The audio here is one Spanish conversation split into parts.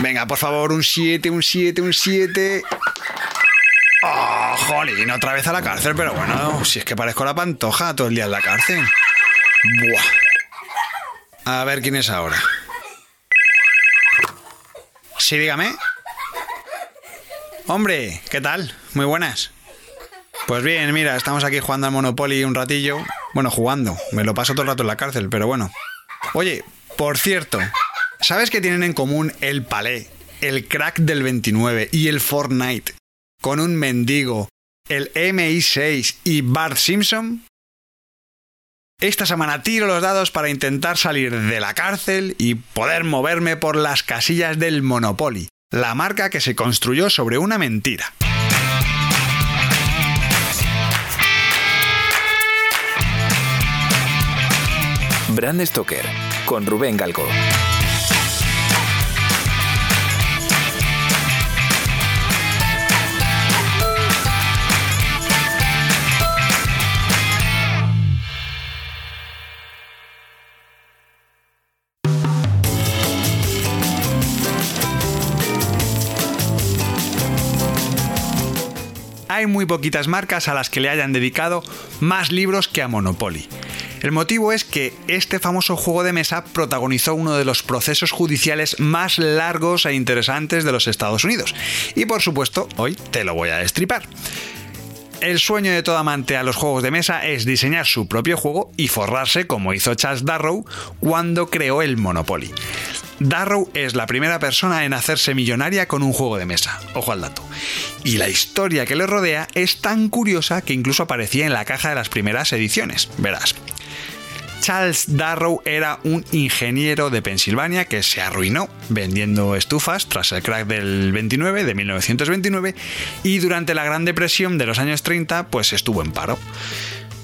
Venga, por favor, un 7, un 7, un 7. ¡Oh, jolín! Otra vez a la cárcel, pero bueno, si es que parezco la pantoja todo el día en la cárcel. Buah. A ver quién es ahora. Sí, dígame. Hombre, ¿qué tal? Muy buenas. Pues bien, mira, estamos aquí jugando al Monopoly un ratillo. Bueno, jugando. Me lo paso todo el rato en la cárcel, pero bueno. Oye, por cierto, ¿sabes que tienen en común el Palé, el Crack del 29 y el Fortnite? Con un mendigo, el MI6 y Bart Simpson? Esta semana tiro los dados para intentar salir de la cárcel y poder moverme por las casillas del Monopoly, la marca que se construyó sobre una mentira. Brand Stoker con Rubén Galgo. Hay muy poquitas marcas a las que le hayan dedicado más libros que a Monopoly. El motivo es que este famoso juego de mesa protagonizó uno de los procesos judiciales más largos e interesantes de los Estados Unidos. Y por supuesto, hoy te lo voy a destripar. El sueño de todo amante a los juegos de mesa es diseñar su propio juego y forrarse como hizo Charles Darrow cuando creó el Monopoly. Darrow es la primera persona en hacerse millonaria con un juego de mesa. Ojo al dato. Y la historia que le rodea es tan curiosa que incluso aparecía en la caja de las primeras ediciones. Verás. Charles Darrow era un ingeniero de Pensilvania que se arruinó vendiendo estufas tras el crack del 29 de 1929 y durante la Gran Depresión de los años 30 pues estuvo en paro.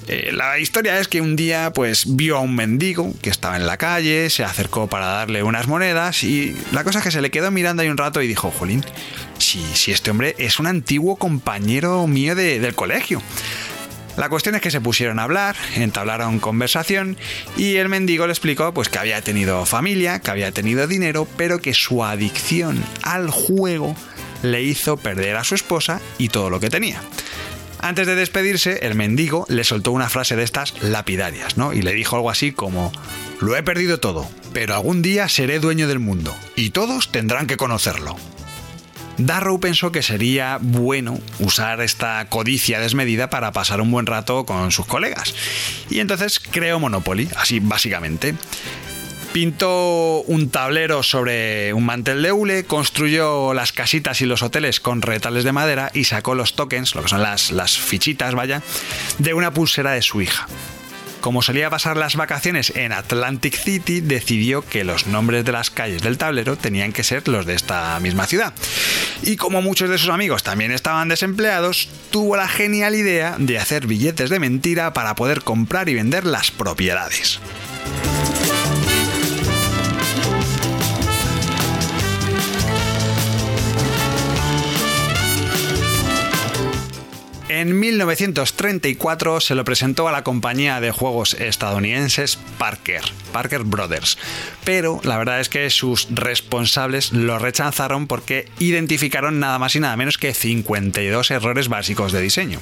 Eh, la historia es que un día pues vio a un mendigo que estaba en la calle, se acercó para darle unas monedas y la cosa es que se le quedó mirando ahí un rato y dijo, Jolín, si, si este hombre es un antiguo compañero mío del colegio. La cuestión es que se pusieron a hablar, entablaron conversación y el mendigo le explicó pues que había tenido familia, que había tenido dinero, pero que su adicción al juego le hizo perder a su esposa y todo lo que tenía. Antes de despedirse, el mendigo le soltó una frase de estas lapidarias, ¿no? Y le dijo algo así como, lo he perdido todo, pero algún día seré dueño del mundo, y todos tendrán que conocerlo. Darrow pensó que sería bueno usar esta codicia desmedida para pasar un buen rato con sus colegas. Y entonces creó Monopoly, así básicamente. Pintó un tablero sobre un mantel de hule, construyó las casitas y los hoteles con retales de madera y sacó los tokens, lo que son las, las fichitas, vaya, de una pulsera de su hija. Como solía pasar las vacaciones en Atlantic City, decidió que los nombres de las calles del tablero tenían que ser los de esta misma ciudad. Y como muchos de sus amigos también estaban desempleados, tuvo la genial idea de hacer billetes de mentira para poder comprar y vender las propiedades. En 1934 se lo presentó a la compañía de juegos estadounidenses Parker, Parker Brothers, pero la verdad es que sus responsables lo rechazaron porque identificaron nada más y nada menos que 52 errores básicos de diseño.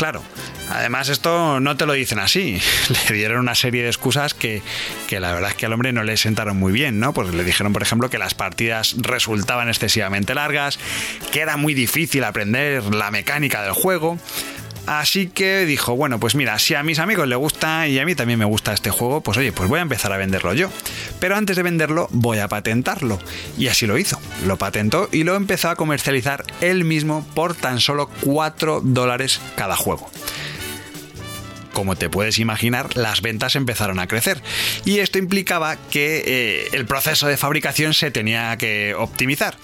Claro, Además, esto no te lo dicen así. Le dieron una serie de excusas que, la verdad es que al hombre no le sentaron muy bien, ¿no? Porque le dijeron, por ejemplo, que las partidas resultaban excesivamente largas, que era muy difícil aprender la mecánica del juego. Así que dijo, bueno, pues mira, si a mis amigos les gusta y a mí también me gusta este juego, pues oye, pues voy a empezar a venderlo yo. Pero antes de venderlo, voy a patentarlo. Y así lo hizo. Lo patentó y lo empezó a comercializar él mismo por tan solo 4 dólares cada juego como te puedes imaginar, las ventas empezaron a crecer. Y esto implicaba que eh, el proceso de fabricación se tenía que optimizar.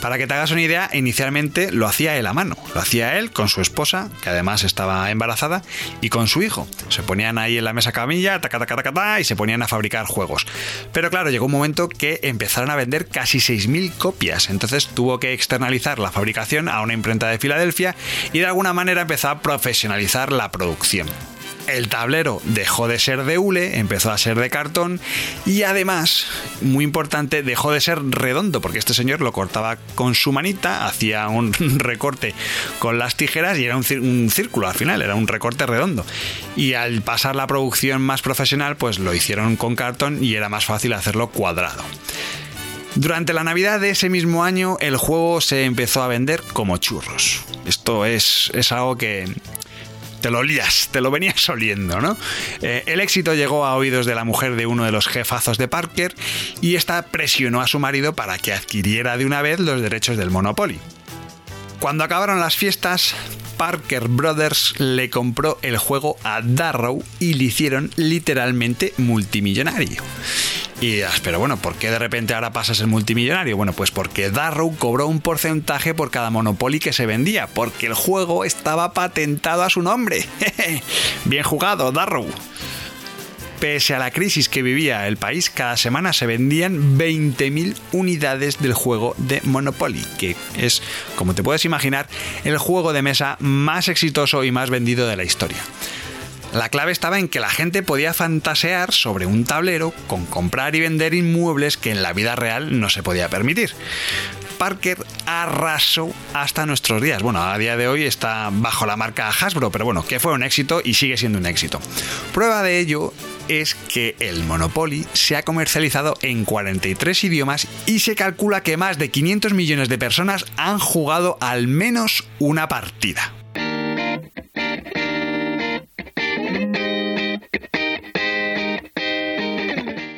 Para que te hagas una idea, inicialmente lo hacía él a mano. Lo hacía él con su esposa, que además estaba embarazada, y con su hijo. Se ponían ahí en la mesa camilla, ta, y se ponían a fabricar juegos. Pero claro, llegó un momento que empezaron a vender casi 6.000 copias. Entonces tuvo que externalizar la fabricación a una imprenta de Filadelfia y de alguna manera empezó a profesionalizar la producción. El tablero dejó de ser de hule, empezó a ser de cartón y además, muy importante, dejó de ser redondo porque este señor lo cortaba con su manita, hacía un recorte con las tijeras y era un, círculo al final, era un recorte redondo. Y al pasar la producción más profesional, pues lo hicieron con cartón y era más fácil hacerlo cuadrado. Durante la Navidad de ese mismo año, el juego se empezó a vender como churros. Esto es, es algo que, te lo olías, te lo venías oliendo, ¿no? Eh, el éxito llegó a oídos de la mujer de uno de los jefazos de Parker y esta presionó a su marido para que adquiriera de una vez los derechos del Monopoly. Cuando acabaron las fiestas, Parker Brothers le compró el juego a Darrow y le hicieron literalmente multimillonario. Y pero bueno, ¿por qué de repente ahora pasas el multimillonario? Bueno, pues porque Darrow cobró un porcentaje por cada Monopoly que se vendía, porque el juego estaba patentado a su nombre. Bien jugado, Darrow. Pese a la crisis que vivía el país, cada semana se vendían 20.000 unidades del juego de Monopoly, que es, como te puedes imaginar, el juego de mesa más exitoso y más vendido de la historia. La clave estaba en que la gente podía fantasear sobre un tablero con comprar y vender inmuebles que en la vida real no se podía permitir. Parker arrasó hasta nuestros días. Bueno, a día de hoy está bajo la marca Hasbro, pero bueno, que fue un éxito y sigue siendo un éxito. Prueba de ello es que el Monopoly se ha comercializado en 43 idiomas y se calcula que más de 500 millones de personas han jugado al menos una partida.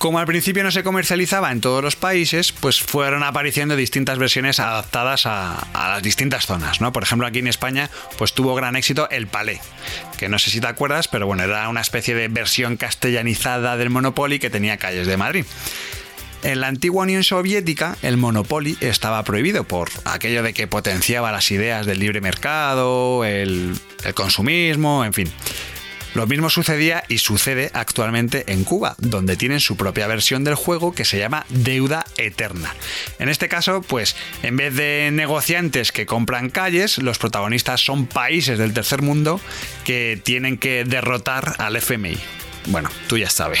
Como al principio no se comercializaba en todos los países, pues fueron apareciendo distintas versiones adaptadas a, las distintas zonas, ¿no? Por ejemplo, aquí en España, pues tuvo gran éxito el Palé, que no sé si te acuerdas, pero bueno, era una especie de versión castellanizada del Monopoly que tenía calles de Madrid. En la antigua Unión Soviética, el Monopoly estaba prohibido por aquello de que potenciaba las ideas del libre mercado, el consumismo, en fin. Lo mismo sucedía y sucede actualmente en Cuba, donde tienen su propia versión del juego que se llama Deuda Eterna. En este caso, pues en vez de negociantes que compran calles, los protagonistas son países del tercer mundo que tienen que derrotar al FMI. Bueno, tú ya sabes.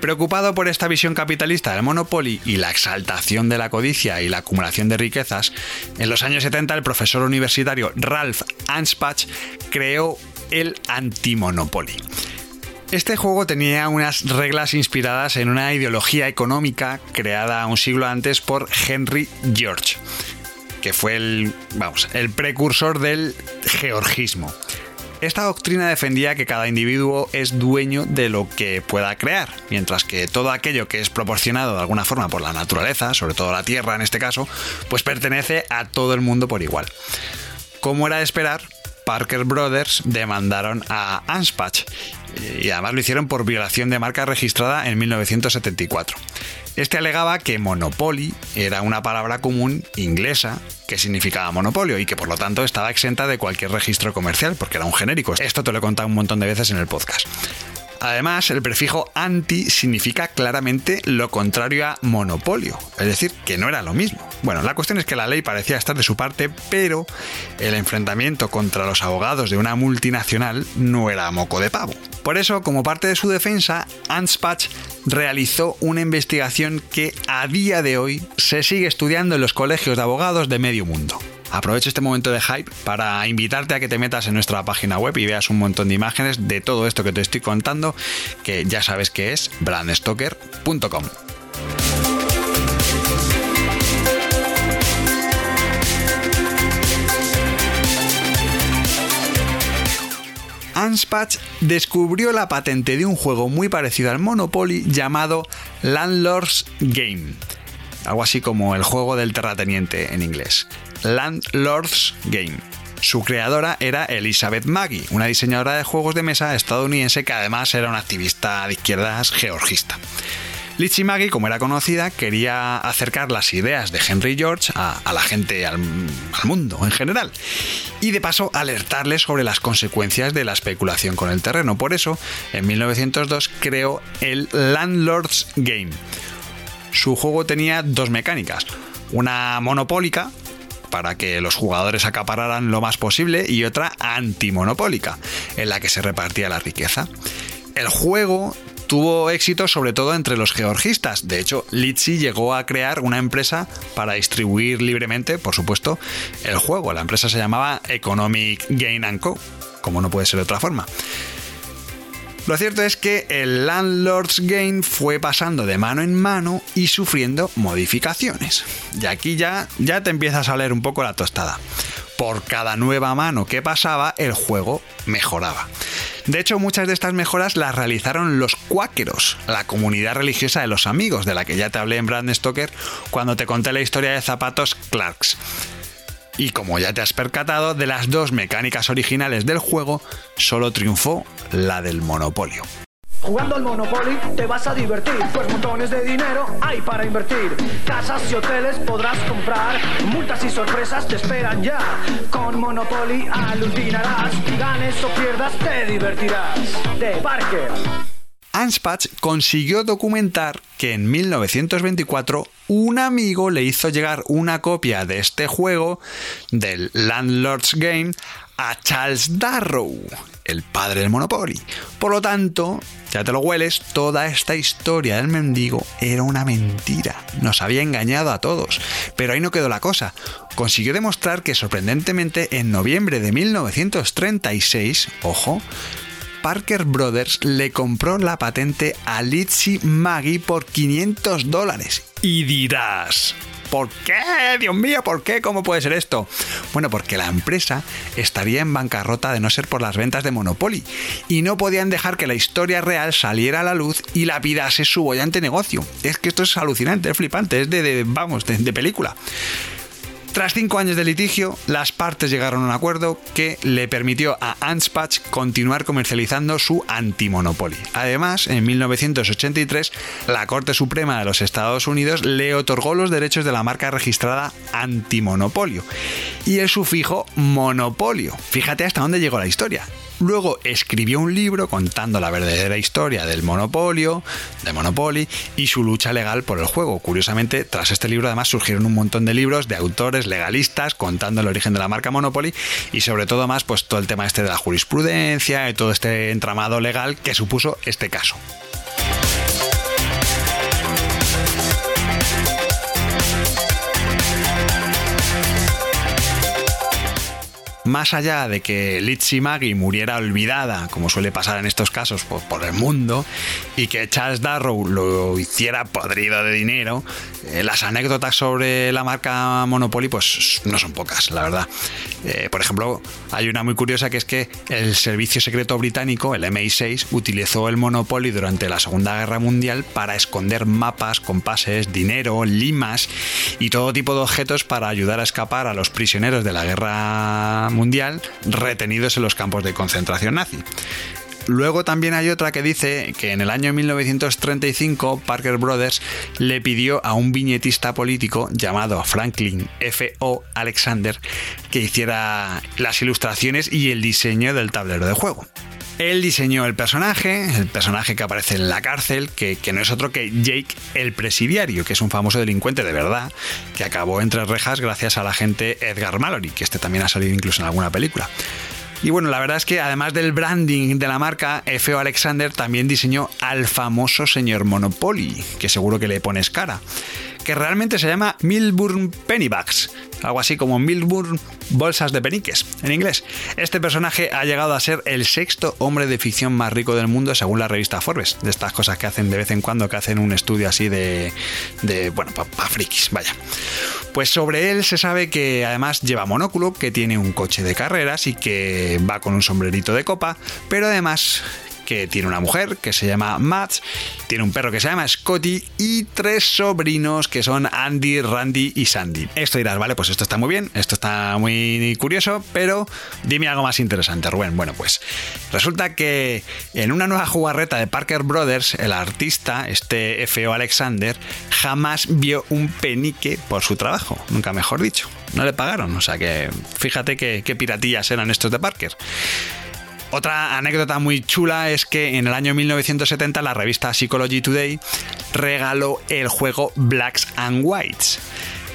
Preocupado por esta visión capitalista del Monopoly y la exaltación de la codicia y la acumulación de riquezas, en los años 70 el profesor universitario Ralph Anspach creó el Antimonopoly. Este juego tenía unas reglas inspiradas en una ideología económica creada un siglo antes por Henry George, que fue el, vamos, el precursor del georgismo. Esta doctrina defendía que cada individuo es dueño de lo que pueda crear, mientras que todo aquello que es proporcionado de alguna forma por la naturaleza, sobre todo la tierra en este caso, pues pertenece a todo el mundo por igual. Como era de esperar, Parker Brothers demandaron a Anspach y además lo hicieron por violación de marca registrada en 1974. Este alegaba que monopoly era una palabra común inglesa que significaba monopolio y que por lo tanto estaba exenta de cualquier registro comercial porque era un genérico. Esto te lo he contado un montón de veces en el podcast. Además, el prefijo anti significa claramente lo contrario a monopolio, es decir, que no era lo mismo. Bueno, la cuestión es que la ley parecía estar de su parte, pero el enfrentamiento contra los abogados de una multinacional no era moco de pavo. Por eso, como parte de su defensa, Anspach realizó una investigación que a día de hoy se sigue estudiando en los colegios de abogados de medio mundo. Aprovecho este momento de hype para invitarte a que te metas en nuestra página web y veas un montón de imágenes de todo esto que te estoy contando, que ya sabes que es brandstoker.com. Anspach descubrió la patente de un juego muy parecido al Monopoly llamado Landlord's Game, algo así como el juego del terrateniente en inglés. Landlord's Game. Su creadora era Elizabeth Maggie, una diseñadora de juegos de mesa estadounidense que además era una activista de izquierdas georgista. Litchi Maggie, como era conocida, quería acercar las ideas de Henry George a, la gente, al, mundo en general. Y de paso alertarles sobre las consecuencias de la especulación con el terreno. Por eso, en 1902 creó el Landlord's Game. Su juego tenía dos mecánicas. Una monopólica, para que los jugadores acapararan lo más posible, y otra antimonopólica, en la que se repartía la riqueza. El juego tuvo éxito sobre todo entre los georgistas. De hecho, Litchi llegó a crear una empresa para distribuir libremente, por supuesto, el juego. La empresa se llamaba Economic Gain Co., como no puede ser de otra forma. Lo cierto es que el Landlord's Game fue pasando de mano en mano y sufriendo modificaciones. Y aquí ya, ya te empiezas a leer un poco la tostada. Por cada nueva mano que pasaba, el juego mejoraba. De hecho, muchas de estas mejoras las realizaron los cuáqueros, la comunidad religiosa de los amigos, de la que ya te hablé en Brand Stoker cuando te conté la historia de zapatos Clarks. Y como ya te has percatado, de las dos mecánicas originales del juego, solo triunfó la del monopolio. Jugando al Monopoly te vas a divertir, pues montones de dinero hay para invertir. Casas y hoteles podrás comprar, multas y sorpresas te esperan ya. Con Monopoly alucinarás, ganes o pierdas te divertirás. De Parker. Anspach consiguió documentar que en 1924 un amigo le hizo llegar una copia de este juego del Landlord's Game a Charles Darrow, el padre del Monopoly. Por lo tanto, ya te lo hueles, toda esta historia del mendigo era una mentira. Nos había engañado a todos. Pero ahí no quedó la cosa. Consiguió demostrar que sorprendentemente en noviembre de 1936, ojo, Parker Brothers le compró la patente a Litzy Maggie por 500 dólares. Y dirás, ¿Por qué? Dios mío, ¿por qué? ¿Cómo puede ser esto? Bueno, porque la empresa estaría en bancarrota de no ser por las ventas de Monopoly y no podían dejar que la historia real saliera a la luz y lapidase su bollante negocio. Es que esto es alucinante, es flipante, es de, vamos, de película. Tras cinco años de litigio, las partes llegaron a un acuerdo que le permitió a Anspach continuar comercializando su antimonopoly. Además, en 1983, la Corte Suprema de los Estados Unidos le otorgó los derechos de la marca registrada antimonopolio y el sufijo monopolio. Fíjate hasta dónde llegó la historia. Luego escribió un libro contando la verdadera historia del monopolio, de Monopoly y su lucha legal por el juego. Curiosamente, tras este libro además surgieron un montón de libros de autores legalistas contando el origen de la marca Monopoly y sobre todo más pues todo el tema este de la jurisprudencia y todo este entramado legal que supuso este caso. Más allá de que Litzy Maggie muriera olvidada, como suele pasar en estos casos por, el mundo, y que Charles Darrow lo hiciera podrido de dinero, eh, las anécdotas sobre la marca Monopoly pues no son pocas, la verdad. Eh, por ejemplo, hay una muy curiosa que es que el servicio secreto británico, el MI6, utilizó el Monopoly durante la Segunda Guerra Mundial para esconder mapas, compases, dinero, limas y todo tipo de objetos para ayudar a escapar a los prisioneros de la Guerra Mundial retenidos en los campos de concentración nazi. Luego también hay otra que dice que en el año 1935 Parker Brothers le pidió a un viñetista político llamado Franklin F.O. Alexander que hiciera las ilustraciones y el diseño del tablero de juego. Él diseñó el personaje, el personaje que aparece en la cárcel, que, que, no es otro que Jake el Presidiario, que es un famoso delincuente de verdad, que acabó entre rejas gracias al agente Edgar Mallory, que este también ha salido incluso en alguna película. Y bueno, la verdad es que además del branding de la marca, F.O. Alexander también diseñó al famoso señor Monopoly, que seguro que le pones cara que realmente se llama Milburn Pennybags, algo así como Milburn Bolsas de Peniques en inglés. Este personaje ha llegado a ser el sexto hombre de ficción más rico del mundo según la revista Forbes, de estas cosas que hacen de vez en cuando, que hacen un estudio así de, de bueno, para pa frikis, vaya. Pues sobre él se sabe que además lleva monóculo, que tiene un coche de carreras y que va con un sombrerito de copa, pero además que tiene una mujer que se llama Matt, tiene un perro que se llama Scotty y tres sobrinos que son Andy, Randy y Sandy. Esto dirás, vale, pues esto está muy bien, esto está muy curioso, pero dime algo más interesante, Rubén. Bueno, pues resulta que en una nueva jugarreta de Parker Brothers, el artista, este F.O. Alexander, jamás vio un penique por su trabajo, nunca mejor dicho. No le pagaron, o sea que fíjate qué, piratillas eran estos de Parker. Otra anécdota muy chula es que en el año 1970 la revista Psychology Today regaló el juego Blacks and Whites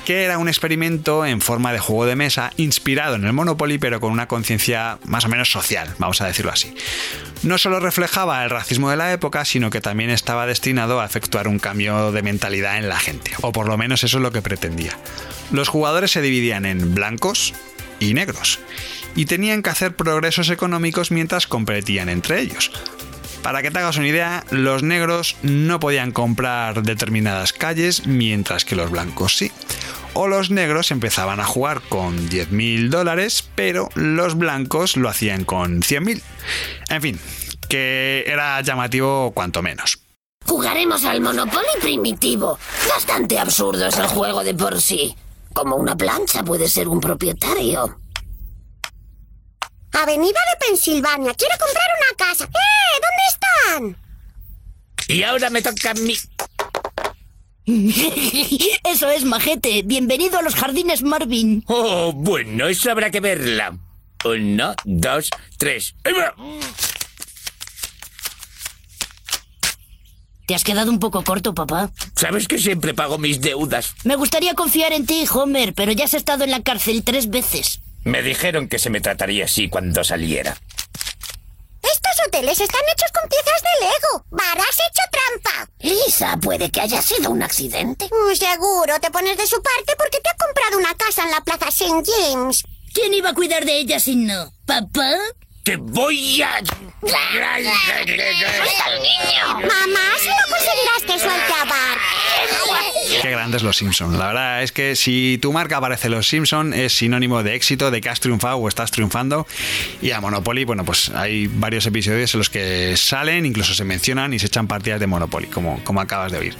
que era un experimento en forma de juego de mesa inspirado en el Monopoly pero con una conciencia más o menos social, vamos a decirlo así. No solo reflejaba el racismo de la época, sino que también estaba destinado a efectuar un cambio de mentalidad en la gente, o por lo menos eso es lo que pretendía. Los jugadores se dividían en blancos y negros, y tenían que hacer progresos económicos mientras competían entre ellos. Para que te hagas una idea, los negros no podían comprar determinadas calles, mientras que los blancos sí. O los negros empezaban a jugar con 10.000 dólares, pero los blancos lo hacían con 100.000. En fin, que era llamativo cuanto menos. Jugaremos al Monopoly primitivo. Bastante absurdo es el juego de por sí. Como una plancha puede ser un propietario. Avenida de Pensilvania. Quiero comprar una casa. ¡Eh! ¿Dónde están? Y ahora me toca a mí. Eso es, majete. Bienvenido a los jardines Marvin. Oh, bueno, eso habrá que verla. Uno, dos, tres. ¡Ahí Te has quedado un poco corto, papá. Sabes que siempre pago mis deudas. Me gustaría confiar en ti, Homer, pero ya has estado en la cárcel tres veces. Me dijeron que se me trataría así cuando saliera. Estos hoteles están hechos con piezas de Lego. Bar, has hecho trampa. Lisa, puede que haya sido un accidente. Mm, seguro, te pones de su parte porque te ha comprado una casa en la Plaza St. James. ¿Quién iba a cuidar de ella si no? ¿Papá? ¡Te voy a... Mamá, si no conseguirás que suelte a Bar. Qué grandes los Simpson. La verdad es que si tu marca aparece en los Simpson es sinónimo de éxito, de que has triunfado o estás triunfando. Y a Monopoly, bueno, pues hay varios episodios en los que salen, incluso se mencionan y se echan partidas de Monopoly, como, como acabas de oír.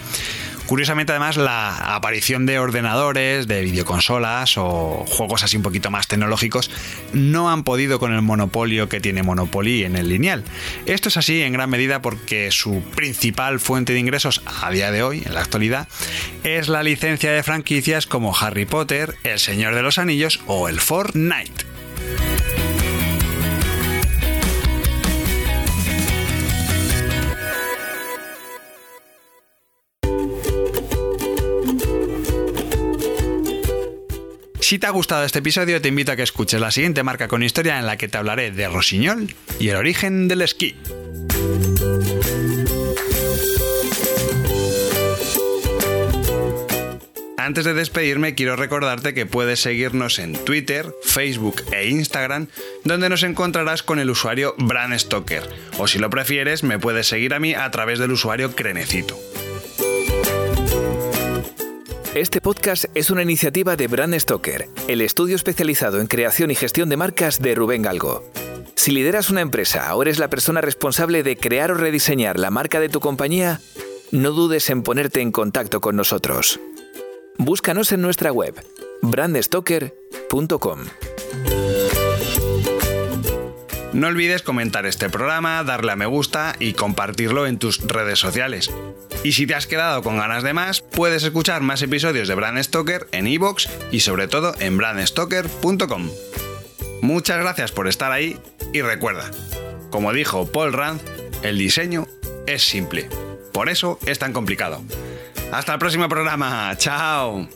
Curiosamente, además, la aparición de ordenadores, de videoconsolas o juegos así un poquito más tecnológicos no han podido con el monopolio que tiene Monopoly en el lineal. Esto es así en gran medida porque su principal fuente de ingresos a día de hoy, en la actualidad, es la licencia de franquicias como Harry Potter, El Señor de los Anillos o el Fortnite. Si te ha gustado este episodio, te invito a que escuches la siguiente marca con historia en la que te hablaré de Rosiñol y el origen del esquí. Antes de despedirme, quiero recordarte que puedes seguirnos en Twitter, Facebook e Instagram, donde nos encontrarás con el usuario Bran Stoker. O si lo prefieres, me puedes seguir a mí a través del usuario Crenecito. Este podcast es una iniciativa de Brand Stoker, el estudio especializado en creación y gestión de marcas de Rubén Galgo. Si lideras una empresa o eres la persona responsable de crear o rediseñar la marca de tu compañía, no dudes en ponerte en contacto con nosotros. Búscanos en nuestra web, brandstoker.com. No olvides comentar este programa, darle a me gusta y compartirlo en tus redes sociales. Y si te has quedado con ganas de más, puedes escuchar más episodios de Brand Stoker en iVoox y sobre todo en brandstoker.com. Muchas gracias por estar ahí y recuerda, como dijo Paul Rand, el diseño es simple. Por eso es tan complicado. Hasta el próximo programa. Chao.